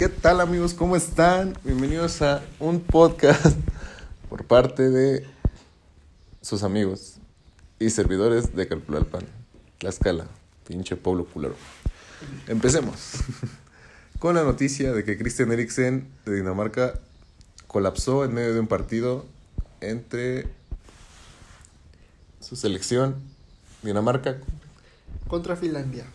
¿Qué tal amigos? ¿Cómo están? Bienvenidos a un podcast por parte de sus amigos y servidores de Calpulalpan, La Escala, pinche pueblo culero. Empecemos con la noticia de que Christian Eriksen de Dinamarca colapsó en medio de un partido entre su selección Dinamarca contra Finlandia.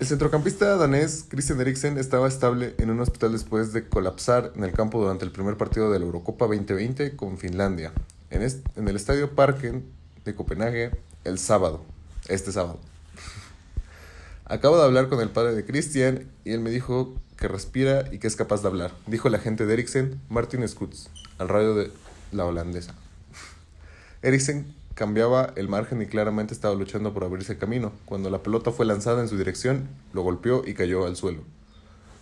El centrocampista danés Christian Eriksen estaba estable en un hospital después de colapsar en el campo durante el primer partido de la Eurocopa 2020 con Finlandia, en, en el Estadio Parken de Copenhague el sábado, este sábado. Acabo de hablar con el padre de Christian y él me dijo que respira y que es capaz de hablar, dijo el agente de Eriksen, Martin Skutz, al radio de la holandesa. Eriksen cambiaba el margen y claramente estaba luchando por abrirse camino. Cuando la pelota fue lanzada en su dirección, lo golpeó y cayó al suelo.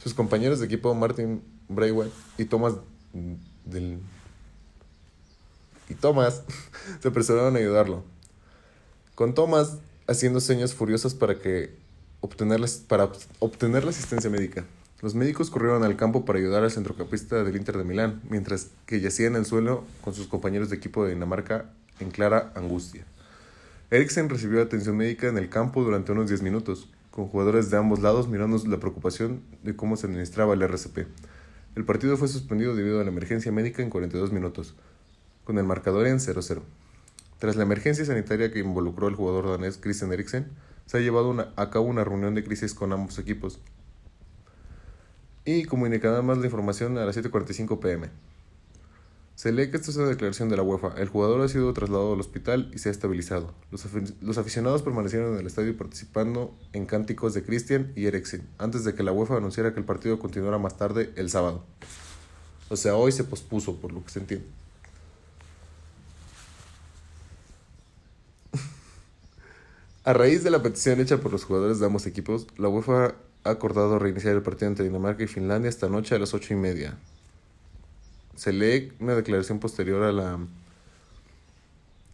Sus compañeros de equipo Martin Braithwaite y Thomas del y Thomas se apresuraron a ayudarlo. Con Thomas haciendo señas furiosas para que para obtener la asistencia médica. Los médicos corrieron al campo para ayudar al centrocampista del Inter de Milán, mientras que yacía en el suelo con sus compañeros de equipo de Dinamarca en clara angustia. Eriksen recibió atención médica en el campo durante unos 10 minutos, con jugadores de ambos lados mirando la preocupación de cómo se administraba el RCP. El partido fue suspendido debido a la emergencia médica en 42 minutos, con el marcador en 0-0. Tras la emergencia sanitaria que involucró al jugador danés Christian Eriksen, se ha llevado a cabo una reunión de crisis con ambos equipos y comunicará más la información a las 7.45 pm. Se lee que esta es una declaración de la UEFA. El jugador ha sido trasladado al hospital y se ha estabilizado. Los, aficionados permanecieron en el estadio participando en cánticos de Christian y Eriksen, antes de que la UEFA anunciara que el partido continuara más tarde el sábado. O sea, hoy se pospuso, por lo que se entiende. A raíz de la petición hecha por los jugadores de ambos equipos, la UEFA ha acordado reiniciar el partido entre Dinamarca y Finlandia esta noche a las ocho y media se lee una declaración posterior a la,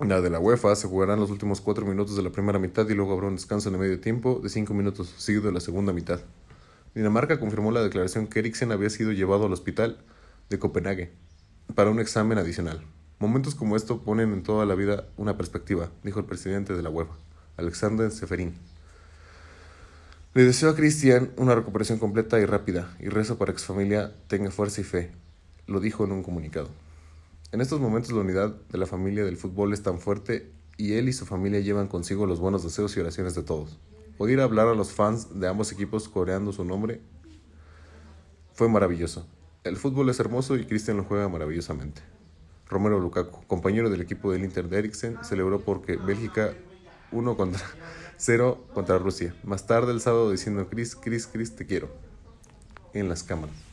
la de la UEFA. Se jugarán los últimos cuatro minutos de la primera mitad y luego habrá un descanso de medio tiempo de cinco minutos, seguido de la segunda mitad. Dinamarca confirmó la declaración que Eriksen había sido llevado al hospital de Copenhague para un examen adicional. Momentos como esto ponen en toda la vida una perspectiva, dijo el presidente de la UEFA, Alexander Seferin. Le deseo a Cristian una recuperación completa y rápida y rezo para que su familia tenga fuerza y fe lo dijo en un comunicado. En estos momentos la unidad de la familia del fútbol es tan fuerte y él y su familia llevan consigo los buenos deseos y oraciones de todos. Oír hablar a los fans de ambos equipos coreando su nombre fue maravilloso. El fútbol es hermoso y Cristian lo juega maravillosamente. Romero Lukaku, compañero del equipo del Inter de Eriksen, celebró porque Bélgica 1 contra 0 contra Rusia. Más tarde el sábado diciendo Chris, Chris, Chris, te quiero. En las cámaras.